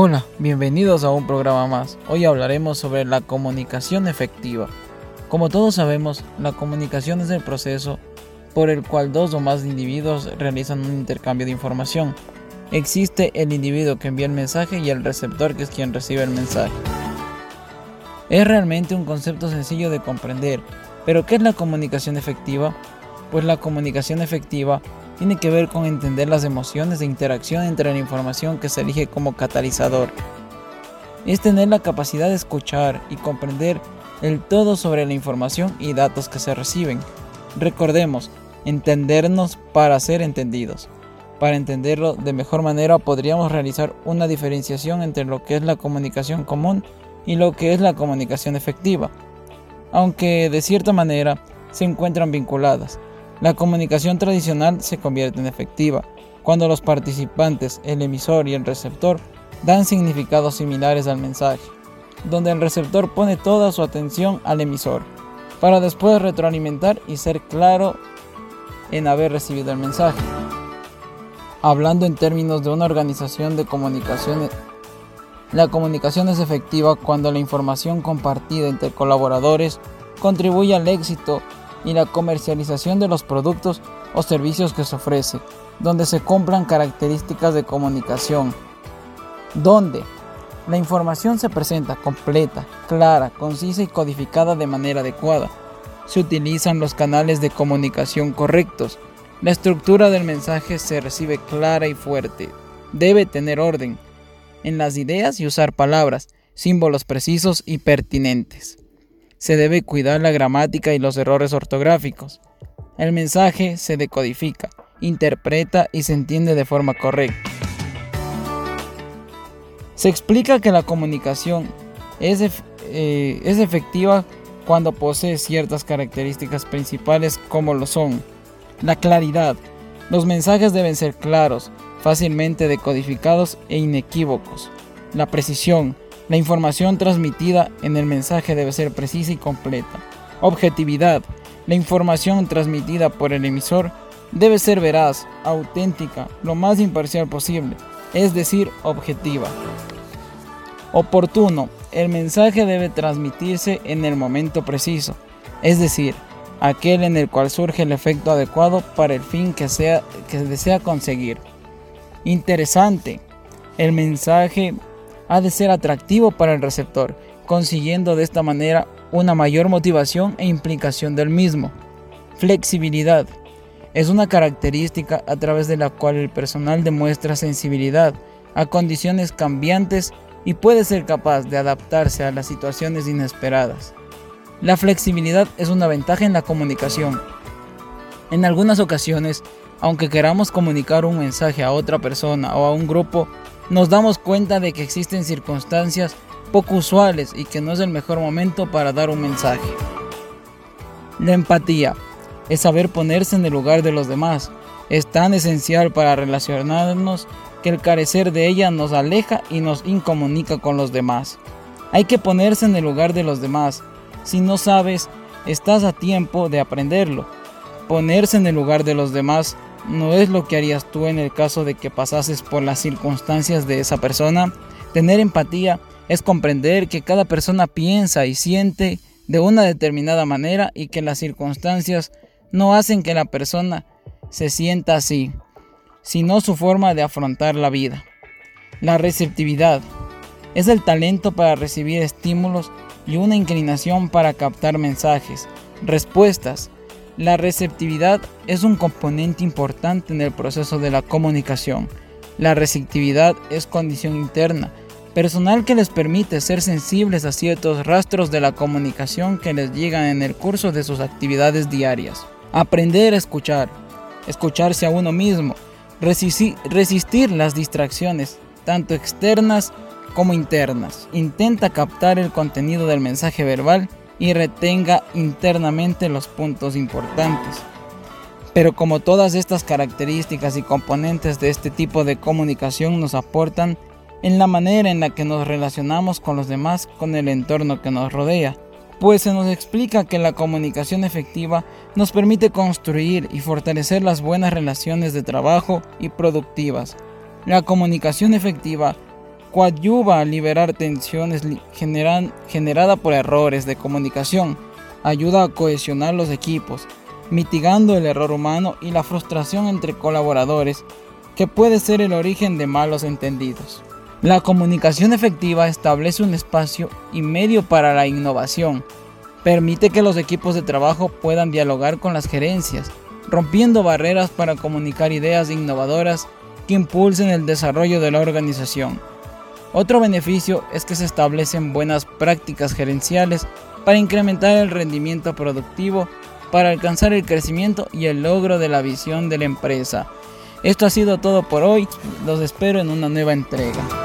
Hola, bienvenidos a un programa más. Hoy hablaremos sobre la comunicación efectiva. Como todos sabemos, la comunicación es el proceso por el cual dos o más individuos realizan un intercambio de información. Existe el individuo que envía el mensaje y el receptor que es quien recibe el mensaje. Es realmente un concepto sencillo de comprender, pero ¿qué es la comunicación efectiva? Pues la comunicación efectiva tiene que ver con entender las emociones de interacción entre la información que se elige como catalizador. Es tener la capacidad de escuchar y comprender el todo sobre la información y datos que se reciben. Recordemos, entendernos para ser entendidos. Para entenderlo de mejor manera podríamos realizar una diferenciación entre lo que es la comunicación común y lo que es la comunicación efectiva, aunque de cierta manera se encuentran vinculadas. La comunicación tradicional se convierte en efectiva cuando los participantes, el emisor y el receptor, dan significados similares al mensaje, donde el receptor pone toda su atención al emisor, para después retroalimentar y ser claro en haber recibido el mensaje. Hablando en términos de una organización de comunicaciones, la comunicación es efectiva cuando la información compartida entre colaboradores contribuye al éxito y la comercialización de los productos o servicios que se ofrece, donde se cumplan características de comunicación, donde la información se presenta completa, clara, concisa y codificada de manera adecuada. Se utilizan los canales de comunicación correctos. La estructura del mensaje se recibe clara y fuerte. Debe tener orden en las ideas y usar palabras, símbolos precisos y pertinentes se debe cuidar la gramática y los errores ortográficos. El mensaje se decodifica, interpreta y se entiende de forma correcta. Se explica que la comunicación es, eh, es efectiva cuando posee ciertas características principales como lo son la claridad. Los mensajes deben ser claros, fácilmente decodificados e inequívocos. La precisión. La información transmitida en el mensaje debe ser precisa y completa. Objetividad. La información transmitida por el emisor debe ser veraz, auténtica, lo más imparcial posible, es decir, objetiva. Oportuno. El mensaje debe transmitirse en el momento preciso, es decir, aquel en el cual surge el efecto adecuado para el fin que, sea, que desea conseguir. Interesante. El mensaje ha de ser atractivo para el receptor, consiguiendo de esta manera una mayor motivación e implicación del mismo. Flexibilidad. Es una característica a través de la cual el personal demuestra sensibilidad a condiciones cambiantes y puede ser capaz de adaptarse a las situaciones inesperadas. La flexibilidad es una ventaja en la comunicación. En algunas ocasiones, aunque queramos comunicar un mensaje a otra persona o a un grupo, nos damos cuenta de que existen circunstancias poco usuales y que no es el mejor momento para dar un mensaje. La empatía es saber ponerse en el lugar de los demás. Es tan esencial para relacionarnos que el carecer de ella nos aleja y nos incomunica con los demás. Hay que ponerse en el lugar de los demás. Si no sabes, estás a tiempo de aprenderlo. Ponerse en el lugar de los demás no es lo que harías tú en el caso de que pasases por las circunstancias de esa persona. Tener empatía es comprender que cada persona piensa y siente de una determinada manera y que las circunstancias no hacen que la persona se sienta así, sino su forma de afrontar la vida. La receptividad es el talento para recibir estímulos y una inclinación para captar mensajes, respuestas, la receptividad es un componente importante en el proceso de la comunicación. La receptividad es condición interna, personal que les permite ser sensibles a ciertos rastros de la comunicación que les llegan en el curso de sus actividades diarias. Aprender a escuchar, escucharse a uno mismo, resistir, las distracciones, tanto externas como internas. Intenta captar el contenido del mensaje verbal y retenga internamente los puntos importantes. Pero como todas estas características y componentes de este tipo de comunicación nos aportan en la manera en la que nos relacionamos con los demás, con el entorno que nos rodea, pues se nos explica que la comunicación efectiva nos permite construir y fortalecer las buenas relaciones de trabajo y productivas. La comunicación efectiva coadyuva a liberar tensiones generadas por errores de comunicación, ayuda a cohesionar los equipos, mitigando el error humano y la frustración entre colaboradores, que puede ser el origen de malos entendidos. La comunicación efectiva establece un espacio y medio para la innovación, permite que los equipos de trabajo puedan dialogar con las gerencias, rompiendo barreras para comunicar ideas innovadoras que impulsen el desarrollo de la organización. Otro beneficio es que se establecen buenas prácticas gerenciales para incrementar el rendimiento productivo, para alcanzar el crecimiento y el logro de la visión de la empresa. Esto ha sido todo por hoy, los espero en una nueva entrega.